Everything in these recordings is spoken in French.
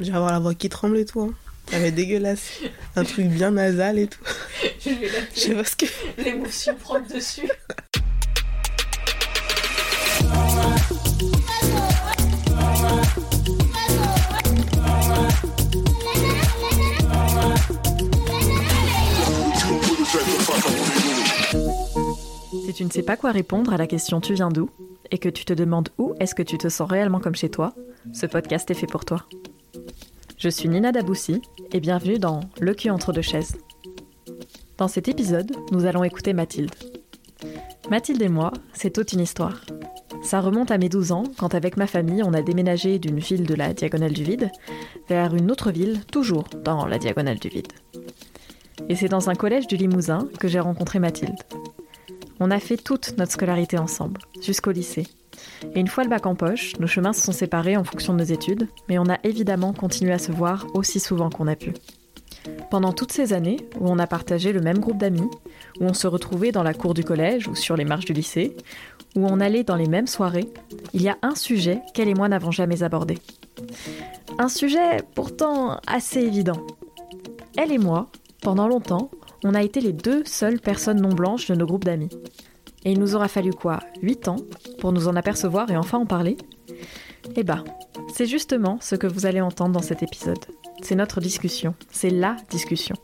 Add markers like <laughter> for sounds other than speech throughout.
Je vais avoir la voix qui tremble et tout. Hein. Ça va être dégueulasse. Un truc bien nasal et tout. <laughs> Je vais Je sais pas ce que. <laughs> l'émotion dessus. Si tu ne sais pas quoi répondre à la question Tu viens d'où? et que tu te demandes où est-ce que tu te sens réellement comme chez toi, ce podcast est fait pour toi. Je suis Nina Daboussi et bienvenue dans Le cul entre deux chaises. Dans cet épisode, nous allons écouter Mathilde. Mathilde et moi, c'est toute une histoire. Ça remonte à mes 12 ans, quand avec ma famille, on a déménagé d'une ville de la Diagonale du Vide vers une autre ville, toujours dans la Diagonale du Vide. Et c'est dans un collège du Limousin que j'ai rencontré Mathilde. On a fait toute notre scolarité ensemble, jusqu'au lycée. Et une fois le bac en poche, nos chemins se sont séparés en fonction de nos études, mais on a évidemment continué à se voir aussi souvent qu'on a pu. Pendant toutes ces années, où on a partagé le même groupe d'amis, où on se retrouvait dans la cour du collège ou sur les marches du lycée, où on allait dans les mêmes soirées, il y a un sujet qu'elle et moi n'avons jamais abordé. Un sujet pourtant assez évident. Elle et moi, pendant longtemps, on a été les deux seules personnes non blanches de nos groupes d'amis. Et il nous aura fallu quoi 8 ans pour nous en apercevoir et enfin en parler? Eh bah, c'est justement ce que vous allez entendre dans cet épisode. C'est notre discussion, c'est LA discussion.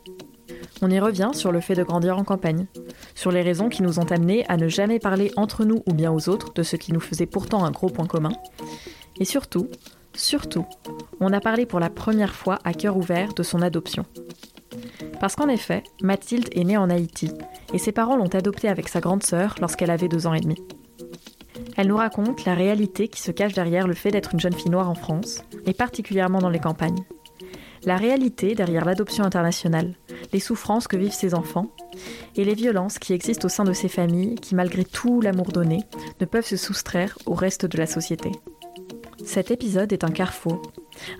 On y revient sur le fait de grandir en campagne, sur les raisons qui nous ont amenés à ne jamais parler entre nous ou bien aux autres de ce qui nous faisait pourtant un gros point commun. Et surtout, surtout, on a parlé pour la première fois à cœur ouvert de son adoption. Parce qu'en effet, Mathilde est née en Haïti et ses parents l'ont adoptée avec sa grande sœur lorsqu'elle avait deux ans et demi. Elle nous raconte la réalité qui se cache derrière le fait d'être une jeune fille noire en France, et particulièrement dans les campagnes. La réalité derrière l'adoption internationale, les souffrances que vivent ses enfants, et les violences qui existent au sein de ces familles qui, malgré tout l'amour donné, ne peuvent se soustraire au reste de la société. Cet épisode est un carrefour.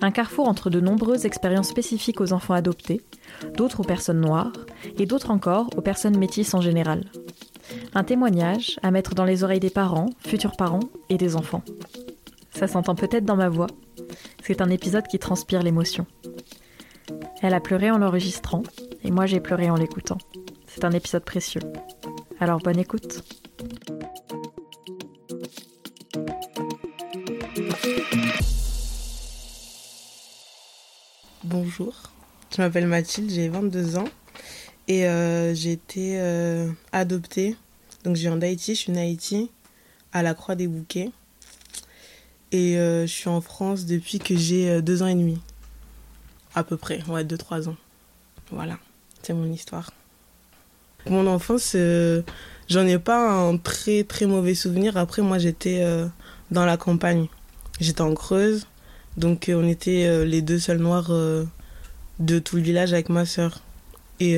Un carrefour entre de nombreuses expériences spécifiques aux enfants adoptés, d'autres aux personnes noires, et d'autres encore aux personnes métisses en général. Un témoignage à mettre dans les oreilles des parents, futurs parents et des enfants. Ça s'entend peut-être dans ma voix. C'est un épisode qui transpire l'émotion. Elle a pleuré en l'enregistrant, et moi j'ai pleuré en l'écoutant. C'est un épisode précieux. Alors bonne écoute. Bonjour, je m'appelle Mathilde, j'ai 22 ans et euh, j'ai été euh, adoptée. Donc je viens d'Haïti, je suis née Haïti, à la Croix des Bouquets. Et euh, je suis en France depuis que j'ai deux ans et demi. À peu près, ouais, deux, trois ans. Voilà, c'est mon histoire. Mon enfance, j'en ai pas un très très mauvais souvenir. Après, moi j'étais dans la campagne. J'étais en Creuse. Donc euh, on était euh, les deux seuls noirs euh, de tout le village avec ma sœur. Et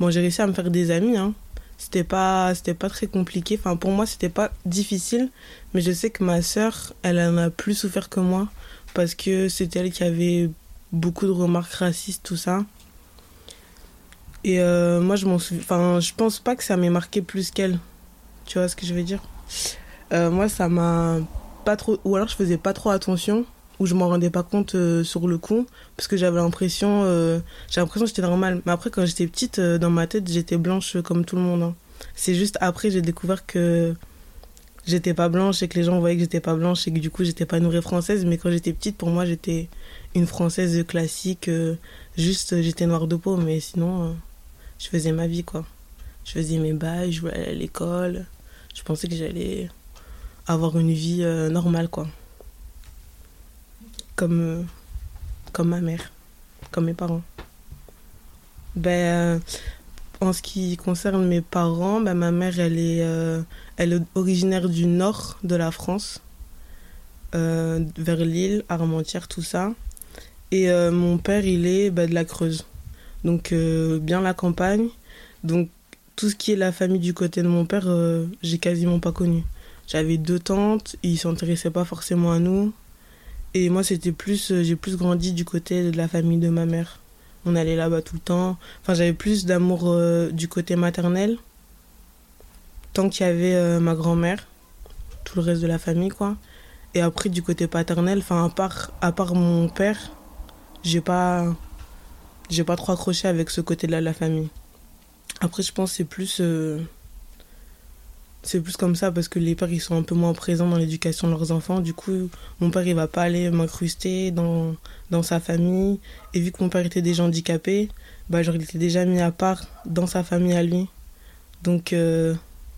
bon, j'ai réussi à me faire des amis. Hein. C'était pas, pas très compliqué. Enfin, pour moi, c'était pas difficile. Mais je sais que ma sœur, elle en a plus souffert que moi parce que c'était elle qui avait beaucoup de remarques racistes, tout ça. Et moi, je m'en souviens. Enfin, je pense pas que ça m'ait marqué plus qu'elle. Tu vois ce que je veux dire? Moi, ça m'a pas trop. Ou alors, je faisais pas trop attention où je m'en rendais pas compte euh, sur le coup parce que j'avais l'impression euh, l'impression que j'étais normale mais après quand j'étais petite euh, dans ma tête j'étais blanche comme tout le monde hein. c'est juste après j'ai découvert que j'étais pas blanche et que les gens voyaient que j'étais pas blanche et que du coup j'étais pas une vraie française mais quand j'étais petite pour moi j'étais une française classique euh, juste j'étais noire de peau mais sinon je faisais ma vie quoi je faisais mes bails je voulais aller à l'école je pensais que j'allais avoir une vie euh, normale quoi comme, euh, comme ma mère, comme mes parents. Ben, euh, en ce qui concerne mes parents, ben, ma mère, elle est, elle originaire du nord de la France, vers Lille, Armentières, tout ça. Et mon père, il est ben, de la Creuse. Donc, bien la campagne. Donc, tout ce qui est la famille du côté de mon père, j'ai quasiment pas connu. J'avais deux tantes, ils s'intéressaient pas forcément à nous. Et moi, c'était plus, euh, j'ai plus grandi du côté de la famille de ma mère. On allait là-bas tout le temps. Enfin, j'avais plus d'amour euh, du côté maternel. Tant qu'il y avait euh, ma grand-mère, tout le reste de la famille, quoi. Et après, du côté paternel, enfin, à part, à part mon père, j'ai pas j'ai pas trop accroché avec ce côté-là de la famille. Après, je pense que c'est plus c'est plus comme ça parce que les pères ils sont un peu moins présents dans l'éducation de leurs enfants. Du coup, mon père il va pas aller m'incruster dans, dans sa famille. Et vu que mon père était déjà handicapé, bah, genre, il était déjà mis à part dans sa famille à lui. Donc, euh,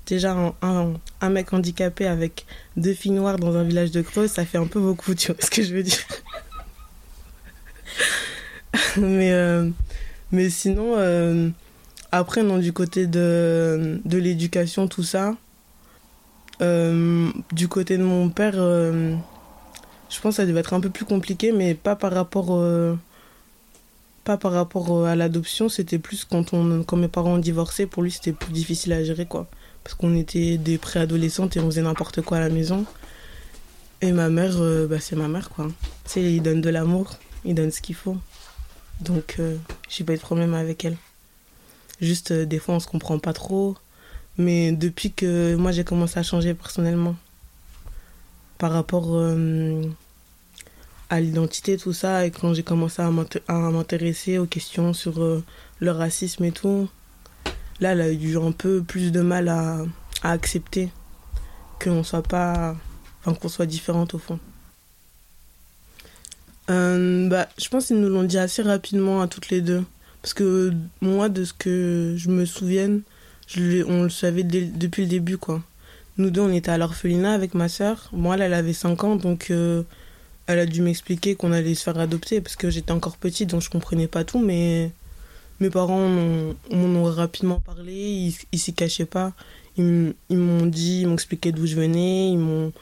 déjà, un, un, mec handicapé avec deux filles noires dans un village de Creuse, ça fait un peu beaucoup, tu vois ce que je veux dire. <laughs> mais, euh, mais sinon, euh, après, non, du côté de, de l'éducation, tout ça, euh, du côté de mon père, euh, je pense que ça devait être un peu plus compliqué, mais pas par rapport, euh, pas par rapport à l'adoption. C'était plus quand, on, quand mes parents ont divorcé, pour lui c'était plus difficile à gérer, quoi. Parce qu'on était des préadolescentes et on faisait n'importe quoi à la maison. Et ma mère, bah, c'est ma mère, quoi. Tu il donne de l'amour, il donne ce qu'il faut. Donc, j'ai pas eu de problème avec elle. Juste, des fois, on se comprend pas trop. Mais depuis que moi j'ai commencé à changer personnellement par rapport euh, à l'identité, tout ça, et quand j'ai commencé à m'intéresser aux questions sur euh, le racisme et tout, là, elle a eu un peu plus de mal à, accepter qu'on soit pas. Enfin, qu'on soit différente au fond. Euh, bah, je pense qu'ils nous l'ont dit assez rapidement à toutes les deux. Parce que moi, de ce que je me souvienne, on le savait depuis le début, quoi. Nous deux, on était à l'orphelinat avec ma sœur. Moi, elle, avait 5 ans, donc euh, elle a dû m'expliquer qu'on allait se faire adopter parce que j'étais encore petite, donc je comprenais pas tout, mais mes parents m'en ont rapidement parlé, ils, ils s'y cachaient pas. Ils, m'ont dit, ils m'ont expliqué d'où je venais, ils m'ont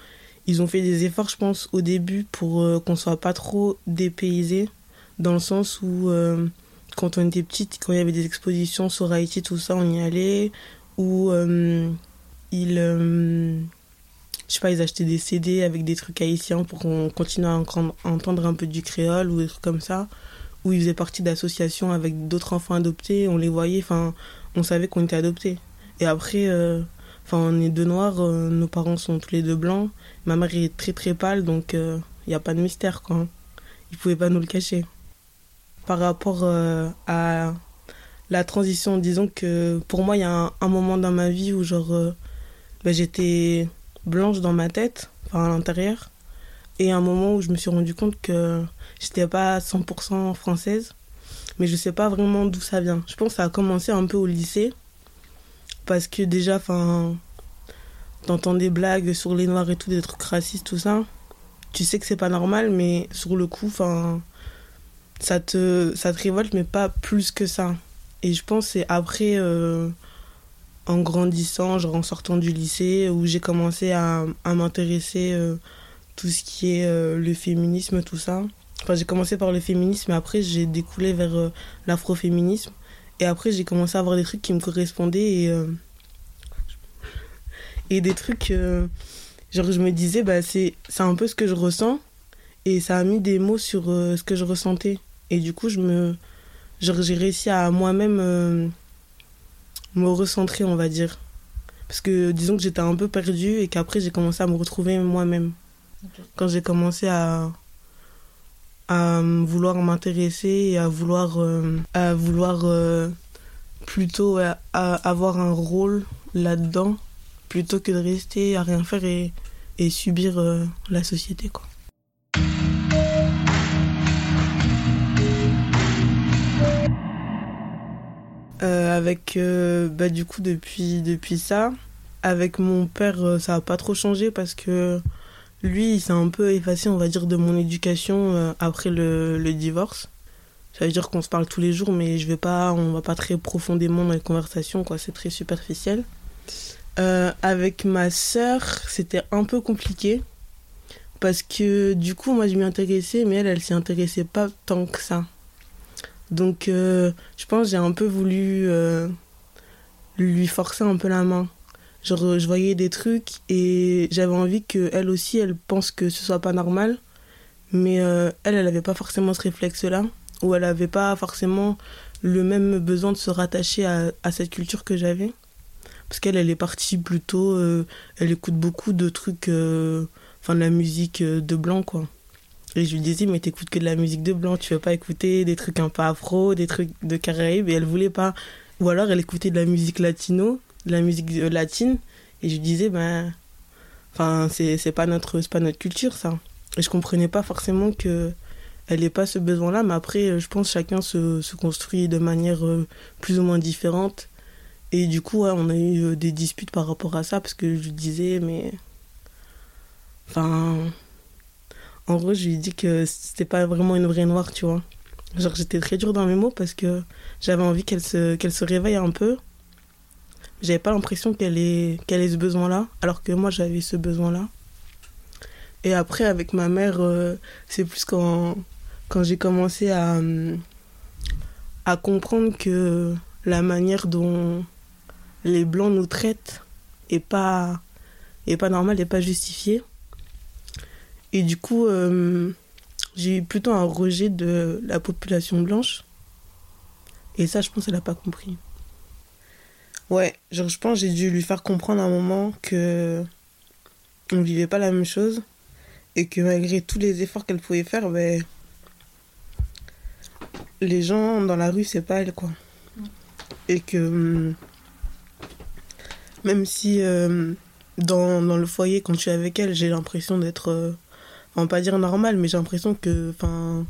ils ont fait des efforts, je pense, au début pour euh, qu'on soit pas trop dépaysés, dans le sens où euh, quand on était petite, quand il y avait des expositions sur Haïti, tout ça, on y allait. Ou euh, ils, euh, je sais pas, ils achetaient des CD avec des trucs haïtiens pour qu'on continue à entendre un peu du créole ou des trucs comme ça. Ou ils faisaient partie d'associations avec d'autres enfants adoptés, on les voyait, enfin, on savait qu'on était adoptés. Et après, euh, enfin, on est deux noirs, nos parents sont tous les deux blancs. Ma mère est très très pâle, donc il n'y a pas de mystère, quoi. Ils pouvaient pas nous le cacher par rapport euh, à la transition. Disons que pour moi, il y a un, moment dans ma vie où genre euh, ben, j'étais blanche dans ma tête, enfin à l'intérieur, et un moment où je me suis rendu compte que j'étais pas 100% française, mais je sais pas vraiment d'où ça vient. Je pense que ça a commencé un peu au lycée, parce que déjà, enfin, t'entends des blagues sur les noirs et tout, des trucs racistes, tout ça. Tu sais que c'est pas normal, mais sur le coup, enfin, ça te, ça te révolte, mais pas plus que ça. Et je pense c'est après, euh, en grandissant, genre en sortant du lycée, où j'ai commencé à, à m'intéresser euh, tout ce qui est euh, le féminisme, tout ça. Enfin, j'ai commencé par le féminisme, et après j'ai découlé vers euh, l'afroféminisme. Et après, j'ai commencé à avoir des trucs qui me correspondaient et, et des trucs. genre, je me disais, bah, c'est un peu ce que je ressens. Et ça a mis des mots sur ce que je ressentais. Et du coup, je me, j'ai réussi à moi-même euh, me recentrer, on va dire. Parce que disons que j'étais un peu perdue et qu'après j'ai commencé à me retrouver moi-même. Quand j'ai commencé à, à vouloir m'intéresser et à vouloir, euh, à vouloir euh, plutôt à- à avoir un rôle là-dedans plutôt que de rester à rien faire et, et subir la société. Quoi. Euh, avec euh, bah, du coup depuis depuis ça avec mon père euh, ça a pas trop changé parce que lui il s'est un peu effacé on va dire de mon éducation après le, le divorce. Ça veut dire qu'on se parle tous les jours mais je vais pas on va pas très profondément dans les conversations quoi. C'est très superficiel. Avec ma sœur c'était un peu compliqué parce que du coup moi je m'y intéressais mais elle elle s'y intéressait pas tant que ça donc, euh, je pense j'ai un peu voulu euh, lui forcer un peu la main. Genre, euh, je voyais des trucs et j'avais envie qu'elle aussi, elle pense que ce soit pas normal. Mais elle, elle avait pas forcément ce réflexe-là. Ou elle avait pas forcément le même besoin de se rattacher à, à cette culture que j'avais. Parce qu'elle, elle est partie plutôt. elle écoute beaucoup de trucs. Enfin, de la musique de blanc, quoi. Et je lui disais, mais t'écoutes que de la musique de blanc, tu veux pas écouter des trucs un peu afro, des trucs de Caraïbes. Et elle voulait pas. Ou alors elle écoutait de la musique latino, de la musique euh, latine. Et je lui disais, ben. Enfin, c'est pas, notre- pas notre culture, ça. Et je comprenais pas forcément que elle n'ait pas ce besoin-là. Mais après, euh, je pense que chacun se, construit de manière euh, plus ou moins différente. Et du coup, ouais, on a eu des disputes par rapport à ça parce que je lui disais, mais. Enfin. En gros, je lui ai dit que c'était pas vraiment une vraie noire, tu vois. Genre, j'étais très dure dans mes mots parce que j'avais envie qu'elle se, qu'elle se réveille un peu. J'avais pas l'impression qu'elle ait, qu'elle ait ce besoin-là, alors que moi, j'avais ce besoin-là. Et après, avec ma mère, euh, c'est plus quand, quand j'ai commencé à, à comprendre que la manière dont les blancs nous traitent est pas, est pas normale, est pas justifiée. Et du coup, euh, j'ai eu plutôt un rejet de la population blanche. Et ça, je pense qu'elle n'a pas compris. Ouais, genre, je pense que j'ai dû lui faire comprendre à un moment que on vivait pas la même chose et que malgré tous les efforts qu'elle pouvait faire, ben, les gens dans la rue, c'est pas elle, quoi. Et que hum, même si euh, dans, dans le foyer, quand je suis avec elle, j'ai l'impression d'être, euh, on va pas dire normal, mais j'ai l'impression que, enfin,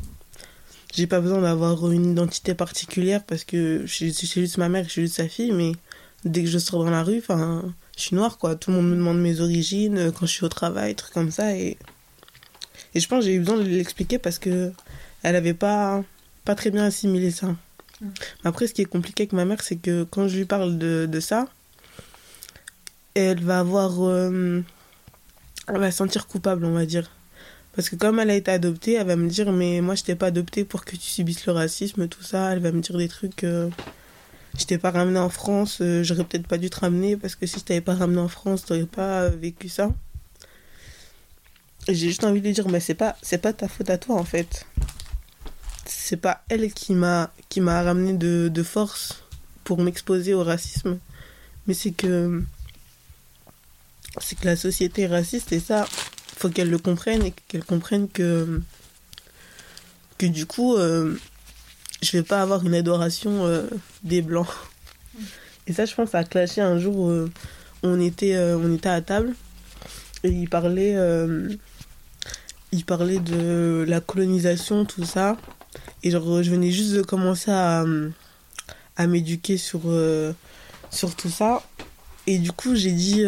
j'ai pas besoin d'avoir une identité particulière parce que je suis juste ma mère, je suis juste sa fille, mais dès que je sors dans la rue, enfin, je suis noire, quoi. Tout le monde me demande mes origines euh, quand je suis au travail, trucs comme ça, et et je pense que j'ai eu besoin de l'expliquer parce que elle avait pas pas très bien assimilé ça. Après, ce qui est compliqué avec ma mère, c'est que quand je lui parle de, de ça, elle va avoir. euh, elle va se sentir coupable, on va dire. Parce que comme elle a été adoptée, elle va me dire Mais moi, je t'ai pas adoptée pour que tu subisses le racisme, tout ça. Elle va me dire des trucs. euh, je t'ai pas ramené en France, euh, j'aurais peut-être pas dû te ramener parce que si je t'avais pas ramené en France, t'aurais pas vécu ça. J'ai juste envie de dire Mais c'est pas, pas ta faute à toi, en fait c'est pas elle qui m'a qui m'a ramené de, de force pour m'exposer au racisme mais c'est que c'est que la société est raciste et ça faut qu'elle le comprenne et qu'elle comprenne que que du coup euh, je vais pas avoir une adoration euh, des blancs et ça je pense a clashé un jour euh, on était on était à table et il parlait de la colonisation tout ça et genre, je venais juste de commencer à, à m'éduquer sur, sur tout ça. Et du coup, j'ai dit,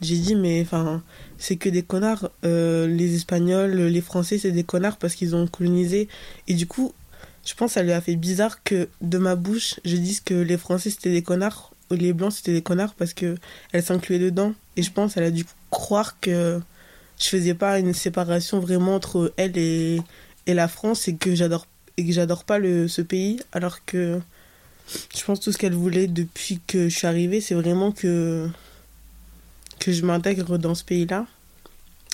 j'ai dit, mais enfin, c'est que des connards. Euh, les Espagnols, les Français, c'est des connards parce qu'ils ont colonisé. Et du coup, je pense que a fait bizarre que de ma bouche, je dise que les Français, c'était des connards ou les Blancs, c'était des connards parce que elle s'incluait dedans. Et je pense qu'elle a dû croire que je faisais pas une séparation vraiment entre elle et, et la France et que j'adore et que j'adore pas le, ce pays alors que je pense tout ce qu'elle voulait depuis que je suis arrivée c'est vraiment que que je m'intègre dans ce pays là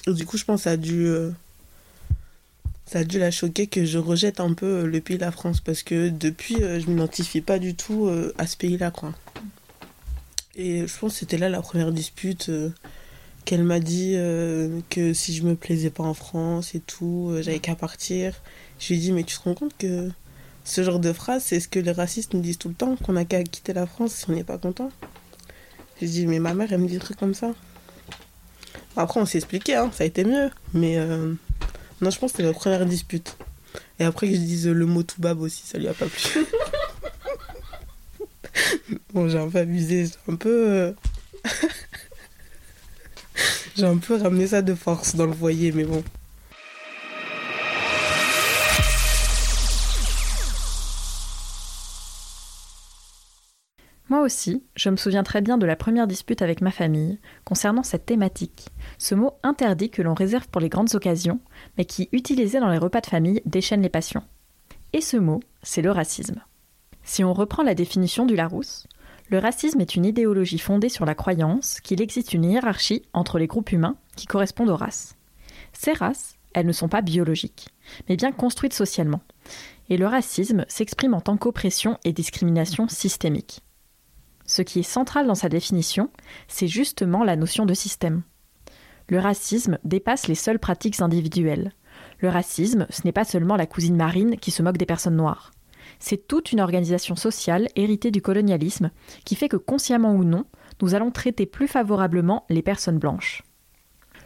et du coup je pense que ça a dû euh, ça dû la choquer que je rejette un peu euh, le pays la France parce que depuis euh, je m'identifie pas du tout euh, à ce pays là quoi et je pense que c'était là la première dispute qu'elle m'a dit que si je me plaisais pas en France et tout, j'avais qu'à partir. Je lui ai dit, mais tu te rends compte que ce genre de phrase, c'est ce que les racistes nous disent tout le temps, qu'on a qu'à quitter la France si on n'est pas content. J'ai dit, mais ma mère, elle me dit des trucs comme ça. Après, on s'est expliqué, hein, ça a été mieux. Mais euh, non, je pense que c'était la première dispute. Et après que je dise le mot toubab aussi, ça lui a pas plu. <laughs> bon, j'ai un peu abusé, j'ai un peu. euh, <laughs> j'ai un peu ramené ça de force dans le foyer, mais bon. Aussi, je me souviens très bien de la première dispute avec ma famille concernant cette thématique. Ce mot interdit que l'on réserve pour les grandes occasions, mais qui, utilisé dans les repas de famille, déchaîne les passions. Et ce mot, c'est le racisme. Si on reprend la définition du Larousse, le racisme est une idéologie fondée sur la croyance qu'il existe une hiérarchie entre les groupes humains qui correspondent aux races. Ces races, elles ne sont pas biologiques, mais bien construites socialement. Et le racisme s'exprime en tant qu'oppression et discrimination systémique. Ce qui est central dans sa définition, c'est justement la notion de système. Le racisme dépasse les seules pratiques individuelles. Le racisme, ce n'est pas seulement la cousine Marine qui se moque des personnes noires. C'est toute une organisation sociale héritée du colonialisme qui fait que consciemment ou non, nous allons traiter plus favorablement les personnes blanches.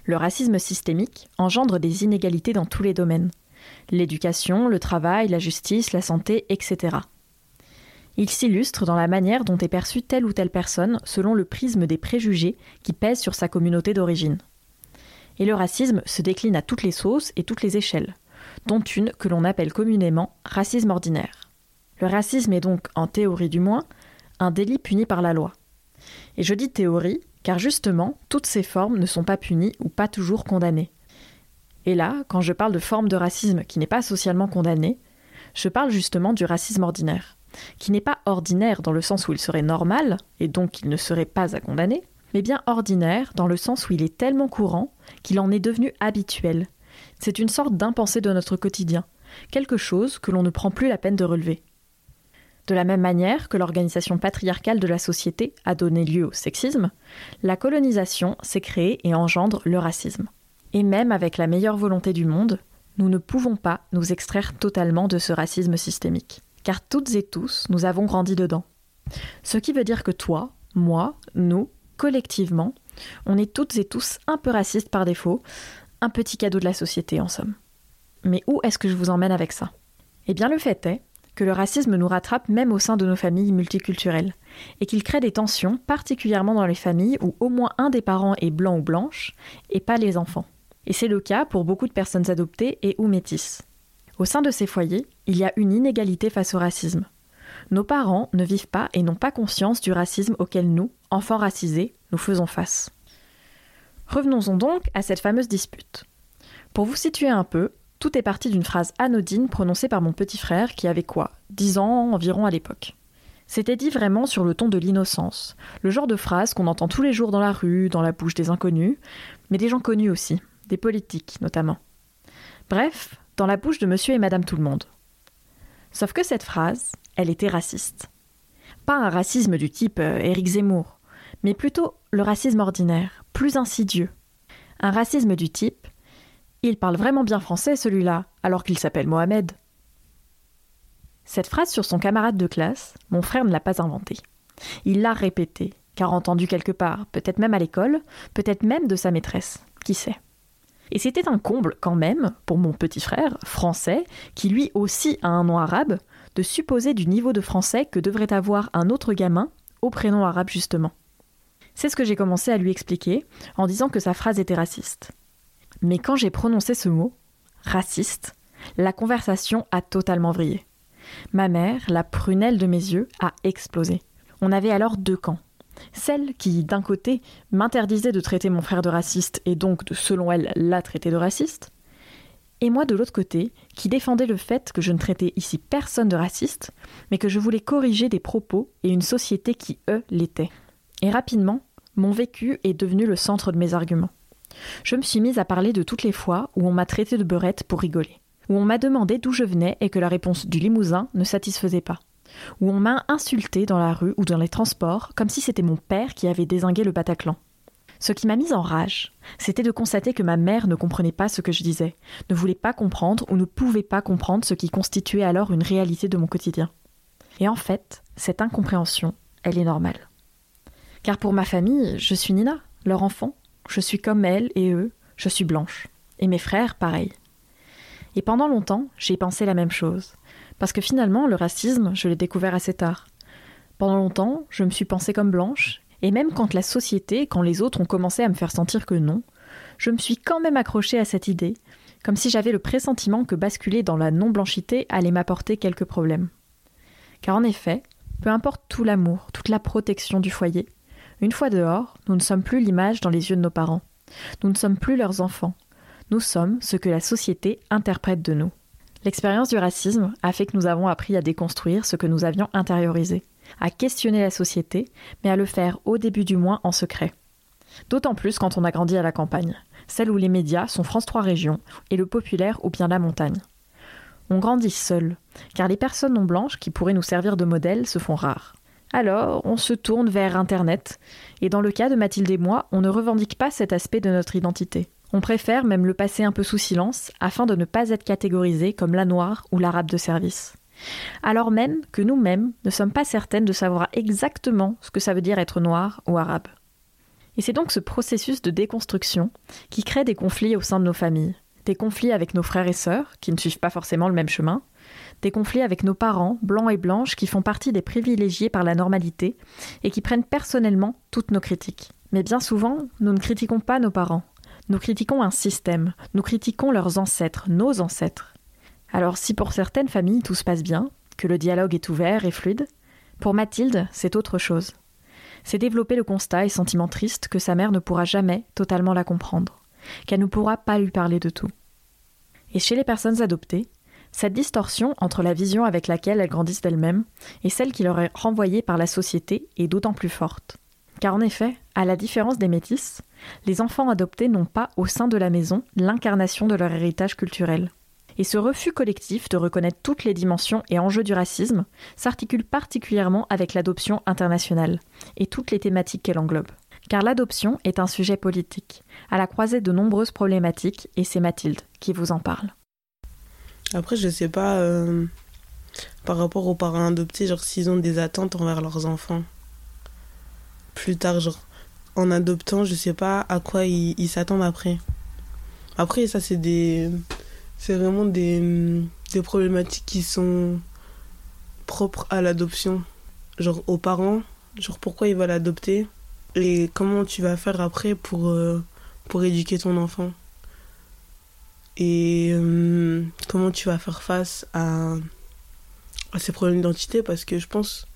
Le racisme systémique engendre des inégalités dans tous les domaines. L'éducation, le travail, la justice, la santé, etc. Il s'illustre dans la manière dont est perçue telle ou telle personne selon le prisme des préjugés qui pèsent sur sa communauté d'origine. Et le racisme se décline à toutes les sauces et toutes les échelles, dont une que l'on appelle communément racisme ordinaire. Le racisme est donc, en théorie du moins, un délit puni par la loi. Et je dis théorie car justement, toutes ces formes ne sont pas punies ou pas toujours condamnées. Et là, quand je parle de forme de racisme qui n'est pas socialement condamnée, je parle justement du racisme ordinaire, qui n'est pas ordinaire dans le sens où il serait normal, et donc il ne serait pas à condamner, mais bien ordinaire dans le sens où il est tellement courant qu'il en est devenu habituel. C'est une sorte d'impensé de notre quotidien, quelque chose que l'on ne prend plus la peine de relever. De la même manière que l'organisation patriarcale de la société a donné lieu au sexisme, la colonisation s'est créée et engendre le racisme. Et même avec la meilleure volonté du monde, nous ne pouvons pas nous extraire totalement de ce racisme systémique, car toutes et tous, nous avons grandi dedans. Ce qui veut dire que toi, moi, nous, collectivement, on est toutes et tous un peu racistes par défaut, un petit cadeau de la société en somme. Mais où est-ce que je vous emmène avec ça? Eh bien le fait est que le racisme nous rattrape même au sein de nos familles multiculturelles, et qu'il crée des tensions, particulièrement dans les familles où au moins un des parents est blanc ou blanche, et pas les enfants. Et c'est le cas pour beaucoup de personnes adoptées et ou métisses. Au sein de ces foyers, il y a une inégalité face au racisme. Nos parents ne vivent pas et n'ont pas conscience du racisme auquel nous, enfants racisés, nous faisons face. Revenons-en donc à cette fameuse dispute. Pour vous situer un peu, tout est parti d'une phrase anodine prononcée par mon petit frère qui avait quoi 10 ans environ à l'époque. C'était dit vraiment sur le ton de l'innocence, le genre de phrase qu'on entend tous les jours dans la rue, dans la bouche des inconnus, mais des gens connus aussi, des politiques notamment. Bref, dans la bouche de monsieur et madame tout le monde. Sauf que cette phrase, elle était raciste. Pas un racisme du type euh, Éric Zemmour, mais plutôt le racisme ordinaire, plus insidieux. Un racisme du type il parle vraiment bien français, celui-là, alors qu'il s'appelle Mohamed. Cette phrase sur son camarade de classe, mon frère ne l'a pas inventée. Il l'a répétée, car entendue quelque part, peut-être même à l'école, peut-être même de sa maîtresse, qui sait. Et c'était un comble quand même, pour mon petit frère, français, qui lui aussi a un nom arabe, de supposer du niveau de français que devrait avoir un autre gamin, au prénom arabe justement. C'est ce que j'ai commencé à lui expliquer, en disant que sa phrase était raciste. Mais quand j'ai prononcé ce mot, raciste, la conversation a totalement vrillé. Ma mère, la prunelle de mes yeux, a explosé. On avait alors deux camps. Celle qui, d'un côté, m'interdisait de traiter mon frère de raciste et donc de, selon elle, la traiter de raciste, et moi de l'autre côté, qui défendait le fait que je ne traitais ici personne de raciste, mais que je voulais corriger des propos et une société qui, eux, l'étaient. Et rapidement, mon vécu est devenu le centre de mes arguments. Je me suis mise à parler de toutes les fois où on m'a traité de beurette pour rigoler, où on m'a demandé d'où je venais et que la réponse du Limousin ne satisfaisait pas, où on m'a insulté dans la rue ou dans les transports comme si c'était mon père qui avait désingué le Bataclan. Ce qui m'a mise en rage, c'était de constater que ma mère ne comprenait pas ce que je disais, ne voulait pas comprendre ou ne pouvait pas comprendre ce qui constituait alors une réalité de mon quotidien. Et en fait, cette incompréhension, elle est normale. Car pour ma famille, je suis Nina, leur enfant, je suis comme elle et eux, je suis blanche. Et mes frères, pareil. Et pendant longtemps, j'ai pensé la même chose. Parce que finalement, le racisme, je l'ai découvert assez tard. Pendant longtemps, je me suis pensée comme blanche, et même quand la société, quand les autres ont commencé à me faire sentir que non, je me suis quand même accrochée à cette idée, comme si j'avais le pressentiment que basculer dans la non-blanchité allait m'apporter quelques problèmes. Car en effet, peu importe tout l'amour, toute la protection du foyer, une fois dehors, nous ne sommes plus l'image dans les yeux de nos parents. Nous ne sommes plus leurs enfants. Nous sommes ce que la société interprète de nous. L'expérience du racisme a fait que nous avons appris à déconstruire ce que nous avions intériorisé, à questionner la société, mais à le faire au début du mois en secret. D'autant plus quand on a grandi à la campagne, celle où les médias sont France 3 régions et le populaire ou bien la montagne. On grandit seul, car les personnes non blanches qui pourraient nous servir de modèle se font rares. Alors, on se tourne vers Internet. Et dans le cas de Mathilde et moi, on ne revendique pas cet aspect de notre identité. On préfère même le passer un peu sous silence afin de ne pas être catégorisé comme la noire ou l'arabe de service. Alors même que nous-mêmes ne sommes pas certaines de savoir exactement ce que ça veut dire être noir ou arabe. Et c'est donc ce processus de déconstruction qui crée des conflits au sein de nos familles, des conflits avec nos frères et sœurs qui ne suivent pas forcément le même chemin, des conflits avec nos parents, blancs et blanches, qui font partie des privilégiés par la normalité et qui prennent personnellement toutes nos critiques. Mais bien souvent, nous ne critiquons pas nos parents, nous critiquons un système, nous critiquons leurs ancêtres, nos ancêtres. Alors si pour certaines familles tout se passe bien, que le dialogue est ouvert et fluide, pour Mathilde, c'est autre chose. C'est développer le constat et sentiment triste que sa mère ne pourra jamais totalement la comprendre, qu'elle ne pourra pas lui parler de tout. Et chez les personnes adoptées, cette distorsion entre la vision avec laquelle elles grandissent d'elles-mêmes et celle qui leur est renvoyée par la société est d'autant plus forte. Car en effet, à la différence des métis, les enfants adoptés n'ont pas au sein de la maison l'incarnation de leur héritage culturel. Et ce refus collectif de reconnaître toutes les dimensions et enjeux du racisme s'articule particulièrement avec l'adoption internationale et toutes les thématiques qu'elle englobe. Car l'adoption est un sujet politique, à la croisée de nombreuses problématiques, et c'est Mathilde qui vous en parle. Après, je sais pas, euh, par rapport aux parents adoptés, genre s'ils ont des attentes envers leurs enfants. Plus tard, genre, en adoptant, je sais pas à quoi ils s'attendent après. Après, ça, c'est des. C'est vraiment des, des problématiques qui sont propres à l'adoption. Genre, aux parents, genre, pourquoi ils veulent adopter et comment tu vas faire après pour, euh, pour éduquer ton enfant. Et euh, comment tu vas faire face à, à ces problèmes d'identité parce que je pense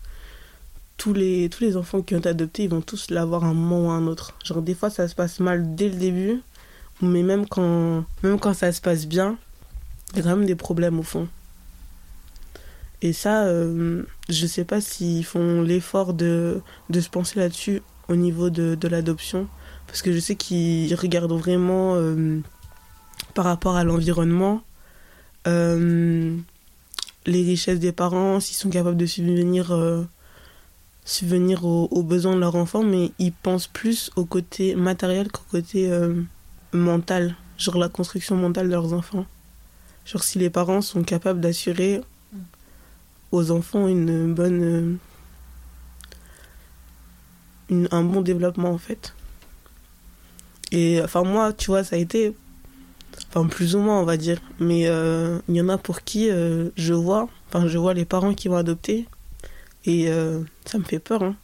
tous les, tous les enfants qui ont été adoptés, ils vont tous l'avoir un moment ou un autre. Genre des fois ça se passe mal dès le début, mais même quand, même quand ça se passe bien, il y a quand même des problèmes au fond. Et ça, euh, je sais pas s'ils font l'effort de, de se penser là-dessus au niveau de, de l'adoption. Parce que je sais qu'ils regardent vraiment euh, par rapport à l'environnement, euh, les richesses des parents, s'ils sont capables de subvenir, euh, subvenir aux, aux, besoins de leur enfant, mais ils pensent plus au côté matériel qu'au côté mental, genre la construction mentale de leurs enfants. Genre si les parents sont capables d'assurer aux enfants une bonne une, un bon développement en fait. Et enfin moi, tu vois, ça a été, plus ou moins on va dire, mais il euh, y en a pour qui euh, je vois, enfin je vois les parents qui vont adopter et euh, ça me fait peur. Hein.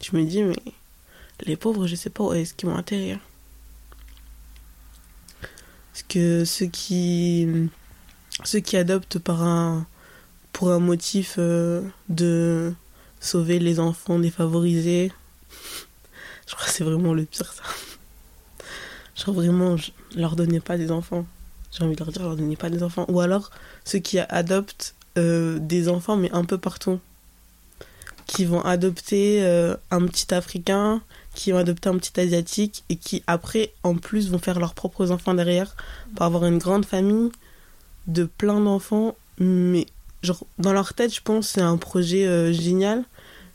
Je me dis mais les pauvres, je sais pas où est-ce qu'ils vont atterrir. Parce que ceux qui ceux qui adoptent par un pour un motif de sauver les enfants défavorisés. <laughs> Je crois que c'est vraiment le pire, ça. Genre vraiment, je leur donnais pas des enfants. J'ai envie de leur dire, leur donnez pas des enfants. Ou alors, ceux qui adoptent euh, des enfants, mais un peu partout. Qui vont adopter euh, un petit Africain, qui vont adopter un petit Asiatique, et qui après, en plus, vont faire leurs propres enfants derrière, pour avoir une grande famille de plein d'enfants, mais genre dans leur tête je pense c'est un projet euh, génial.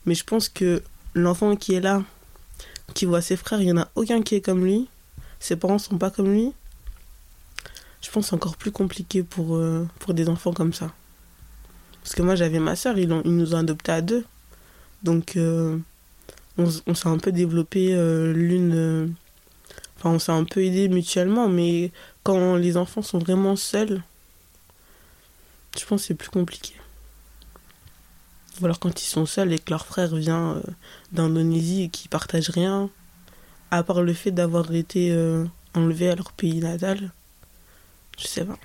Mais je pense que l'enfant qui est là qui voit ses frères il y en a aucun qui est comme lui. Ses parents sont pas comme lui. Je pense c'est encore plus compliqué pour euh, pour des enfants comme ça. Parce que moi j'avais ma soeur ils nous ont adoptés à deux donc euh, on, s'est un peu développé euh, l'une enfin on s'est un peu aidé mutuellement mais quand les enfants sont vraiment seuls je pense que c'est plus compliqué. Ou alors quand ils sont seuls et que leur frère vient euh, d'Indonésie et qu'ils partagent rien, à part le fait d'avoir été euh, enlevés à leur pays natal, je sais pas.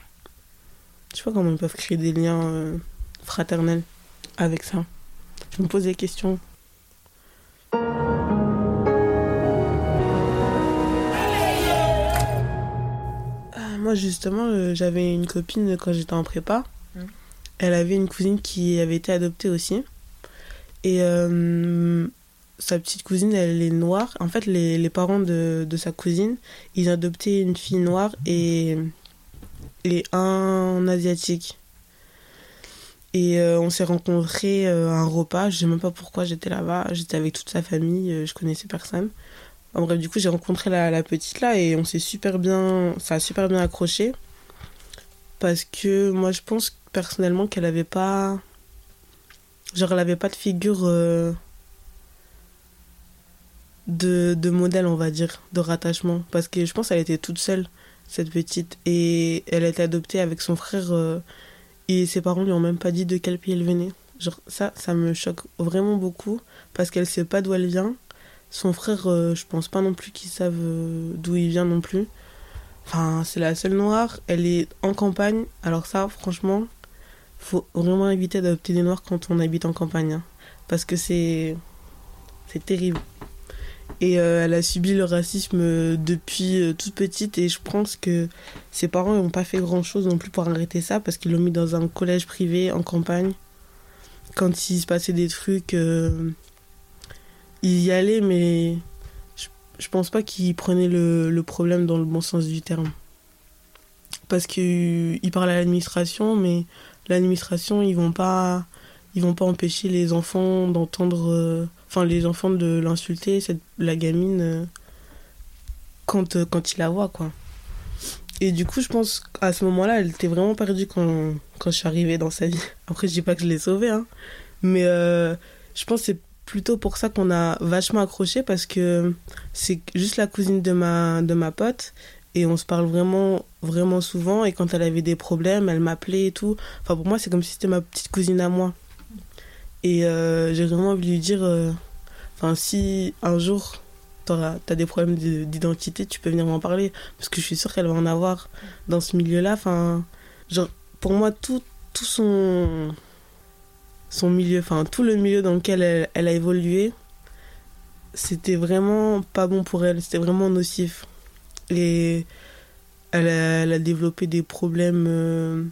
Je sais pas comment ils peuvent créer des liens euh, fraternels avec ça. Je me pose des questions. moi justement, j'avais une copine quand j'étais en prépa elle avait une cousine qui avait été adoptée aussi. Et euh, sa petite cousine, elle est noire. En fait, les, les parents de, de, sa cousine, ils ont adopté une fille noire et, et un asiatique. Et euh, on s'est rencontrés euh, à un repas. Je sais même pas pourquoi j'étais là-bas. J'étais avec toute sa famille. Euh, je connaissais personne. En bref, du coup, j'ai rencontré la, la petite là et on s'est super bien, ça a super bien accroché. Parce que moi, je pense personnellement qu'elle avait pas. Genre, elle avait pas de figure euh, de, de modèle, on va dire, de rattachement. Parce que je pense qu'elle était toute seule, cette petite. Et elle a été adoptée avec son frère. Et ses parents lui ont même pas dit de quel pays elle venait. Genre, ça, ça me choque vraiment beaucoup. Parce qu'elle sait pas d'où elle vient. Son frère, euh, je pense pas non plus qu'ils savent euh, d'où il vient non plus. Enfin, c'est la seule noire. Elle est en campagne. Alors ça, franchement, faut vraiment éviter d'adopter des noirs quand on habite en campagne. hein. parce que c'est... C'est terrible. Et euh, elle a subi le racisme euh, depuis euh, toute petite. Et je pense que ses parents n'ont pas fait grand-chose non plus pour arrêter ça. Parce qu'ils l'ont mis dans un collège privé en campagne. Quand il se passait des trucs... euh, il y allait, mais je, je pense pas qu'il prenait le, problème dans le bon sens du terme. Parce qu'il parle à l'administration, mais l'administration, ils vont pas, ils vont pas empêcher les enfants d'entendre, enfin les enfants de l'insulter, cette la gamine euh, quand euh, quand il la voit quoi. Et du coup, je pense qu'à ce moment-là, elle était vraiment perdue quand quand je suis arrivée dans sa vie. <laughs> Après, je dis pas que je l'ai sauvée, hein, mais euh, je pense que c'est plutôt pour ça qu'on a vachement accroché parce que c'est juste la cousine de ma, de ma pote et on se parle vraiment, vraiment souvent. Et quand elle avait des problèmes, elle m'appelait et tout. Enfin, pour moi, c'est comme si c'était ma petite cousine à moi. Et euh, j'ai vraiment envie de lui dire euh, si un jour t'auras- t'as des problèmes de- d'identité, tu peux venir m'en parler. Parce que je suis sûre qu'elle va en avoir dans ce milieu-là. Pour moi, tout, tout son son milieu, enfin tout le milieu dans lequel elle, elle a évolué, c'était vraiment pas bon pour elle, c'était vraiment nocif. Et elle a, elle a développé des problèmes euh,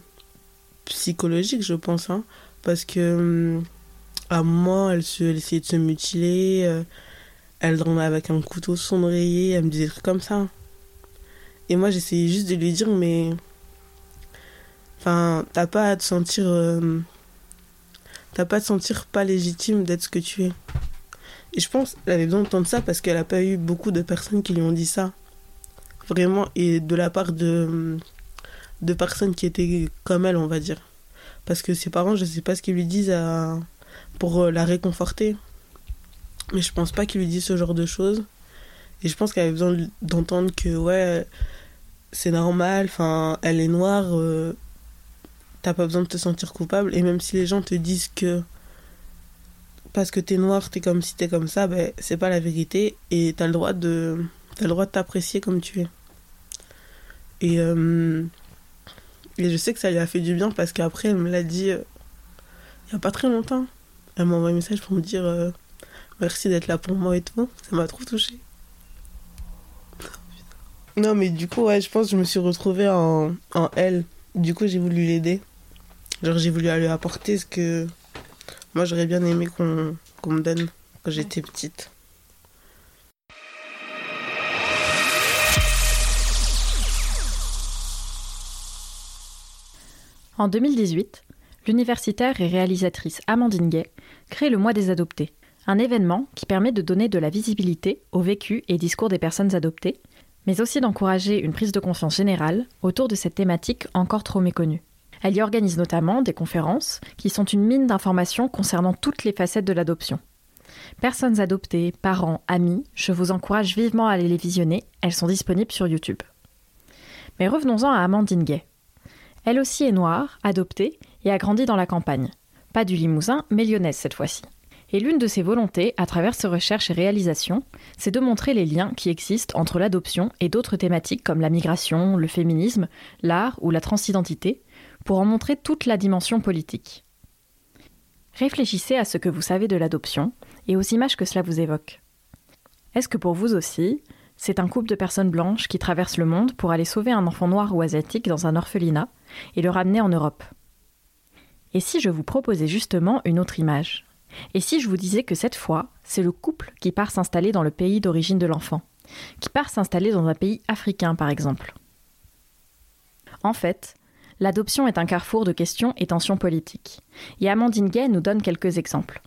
psychologiques, je pense, hein, parce que hum, à un moment, elle, se, essayait de se mutiler, euh, elle dormait avec un couteau sondrayé, elle me disait des trucs comme ça. Et moi, j'essayais juste de lui dire, mais. Enfin, t'as pas à te sentir. euh, T'as pas à te sentir pas légitime d'être ce que tu es. Et je pense qu'elle avait besoin d'entendre ça parce qu'elle a pas eu beaucoup de personnes qui lui ont dit ça. Vraiment, et de la part de, de personnes qui étaient comme elle, on va dire. Parce que ses parents, je sais pas ce qu'ils lui disent à- pour euh, la réconforter. Mais je pense pas qu'ils lui disent ce genre de choses. Et je pense qu'elle avait besoin d'entendre que, ouais, c'est normal, enfin, elle est noire, euh, t'as pas besoin de te sentir coupable. Et même si les gens te disent que parce que t'es noir, t'es comme si t'es comme ça, ben, c'est pas la vérité. Et t'as le droit de, t'as le droit de t'apprécier comme tu es. Et, euh, et je sais que ça lui a fait du bien parce qu'après, elle me l'a dit euh, il y a pas très longtemps. Elle m'a envoyé un message pour me dire euh, merci d'être là pour moi et tout. Ça m'a trop touchée. Non, mais du coup, ouais, je pense que je me suis retrouvée en, en elle. Du coup, j'ai voulu l'aider. Genre, j'ai voulu lui apporter ce que moi j'aurais bien aimé qu'on qu'on me donne quand j'étais petite. En 2018, l'universitaire et réalisatrice Amandine Gay crée le Mois des adoptés, un événement qui permet de donner de la visibilité au vécu et discours des personnes adoptées, mais aussi d'encourager une prise de conscience générale autour de cette thématique encore trop méconnue. Elle y organise notamment des conférences qui sont une mine d'informations concernant toutes les facettes de l'adoption. Personnes adoptées, parents, amis, je vous encourage vivement à aller les visionner, elles sont disponibles sur YouTube. Mais revenons-en à Amandine Gay. Elle aussi est noire, adoptée et a grandi dans la campagne. Pas du Limousin, mais lyonnaise cette fois-ci. Et l'une de ses volontés, à travers ses recherches et réalisations, c'est de montrer les liens qui existent entre l'adoption et d'autres thématiques comme la migration, le féminisme, l'art ou la transidentité, pour en montrer toute la dimension politique. Réfléchissez à ce que vous savez de l'adoption et aux images que cela vous évoque. Est-ce que pour vous aussi, c'est un couple de personnes blanches qui traversent le monde pour aller sauver un enfant noir ou asiatique dans un orphelinat et le ramener en Europe? Et si je vous proposais justement une autre image? Et si je vous disais que cette fois, c'est le couple qui part s'installer dans le pays d'origine de l'enfant, qui part s'installer dans un pays africain par exemple? En fait, l'adoption est un carrefour de questions et tensions politiques. Et Amandine Gay nous donne quelques exemples.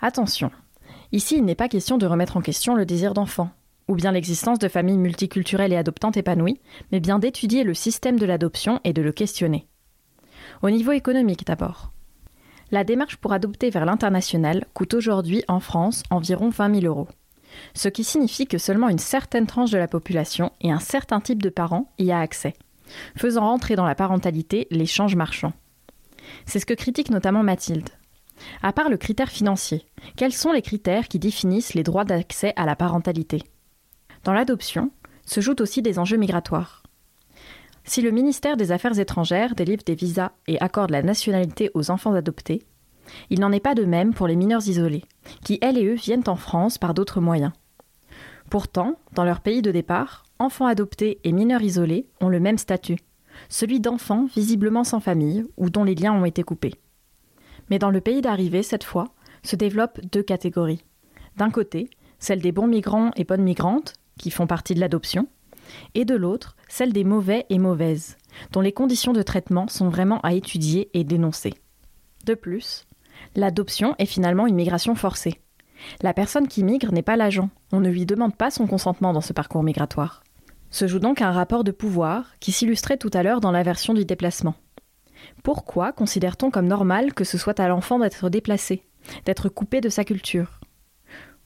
Attention, Ici, il n'est pas question de remettre en question le désir d'enfant, ou bien l'existence de familles multiculturelles et adoptantes épanouies, mais bien d'étudier le système de l'adoption et de le questionner. Au niveau économique d'abord. La démarche pour adopter vers l'international coûte aujourd'hui en France environ 20 000 euros. Ce qui signifie que seulement une certaine tranche de la population et un certain type de parents y a accès, faisant rentrer dans la parentalité l'échange marchand. C'est ce que critique notamment Mathilde. À part le critère financier, quels sont les critères qui définissent les droits d'accès à la parentalité? Dans l'adoption, se jouent aussi des enjeux migratoires. Si le ministère des Affaires étrangères délivre des visas et accorde la nationalité aux enfants adoptés, il n'en est pas de même pour les mineurs isolés, qui elles et eux viennent en France par d'autres moyens. Pourtant, dans leur pays de départ, enfants adoptés et mineurs isolés ont le même statut, celui d'enfants visiblement sans famille ou dont les liens ont été coupés. Mais dans le pays d'arrivée, cette fois, se développent deux catégories. D'un côté, celle des bons migrants et bonnes migrantes, qui font partie de l'adoption, et de l'autre, celle des mauvais et mauvaises, dont les conditions de traitement sont vraiment à étudier et dénoncer. De plus, l'adoption est finalement une migration forcée. La personne qui migre n'est pas l'agent, on ne lui demande pas son consentement dans ce parcours migratoire. Se joue donc un rapport de pouvoir qui s'illustrait tout à l'heure dans la version du déplacement. Pourquoi considère-t-on comme normal que ce soit à l'enfant d'être déplacé, d'être coupé de sa culture?